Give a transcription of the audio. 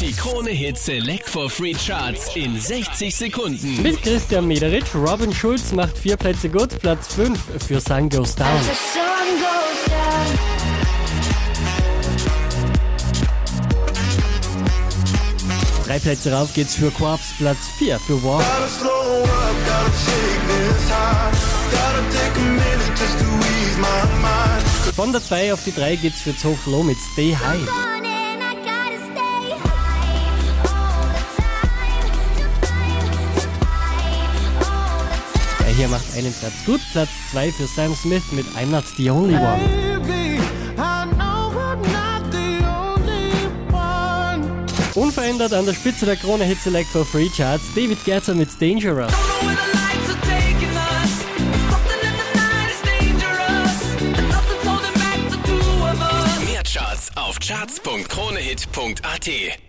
Die Krone Hit Select for Free Charts in 60 Sekunden. Mit Christian Mederitsch, Robin Schulz macht vier Plätze gut, Platz 5 für Sun Goes Down. Drei Plätze rauf geht's für Corpse, Platz 4 für mind. Von der 2 auf die 3 geht's für Zo Flow mit Stay High. Hier macht einen Platz gut, Platz 2 für Sam Smith mit I'm Not the Only One. Baby, only. Unverändert an der Spitze der Krone Hit Select for Free Charts David Guetta mit Dangerous. Mehr Charts auf charts.kronehit.at.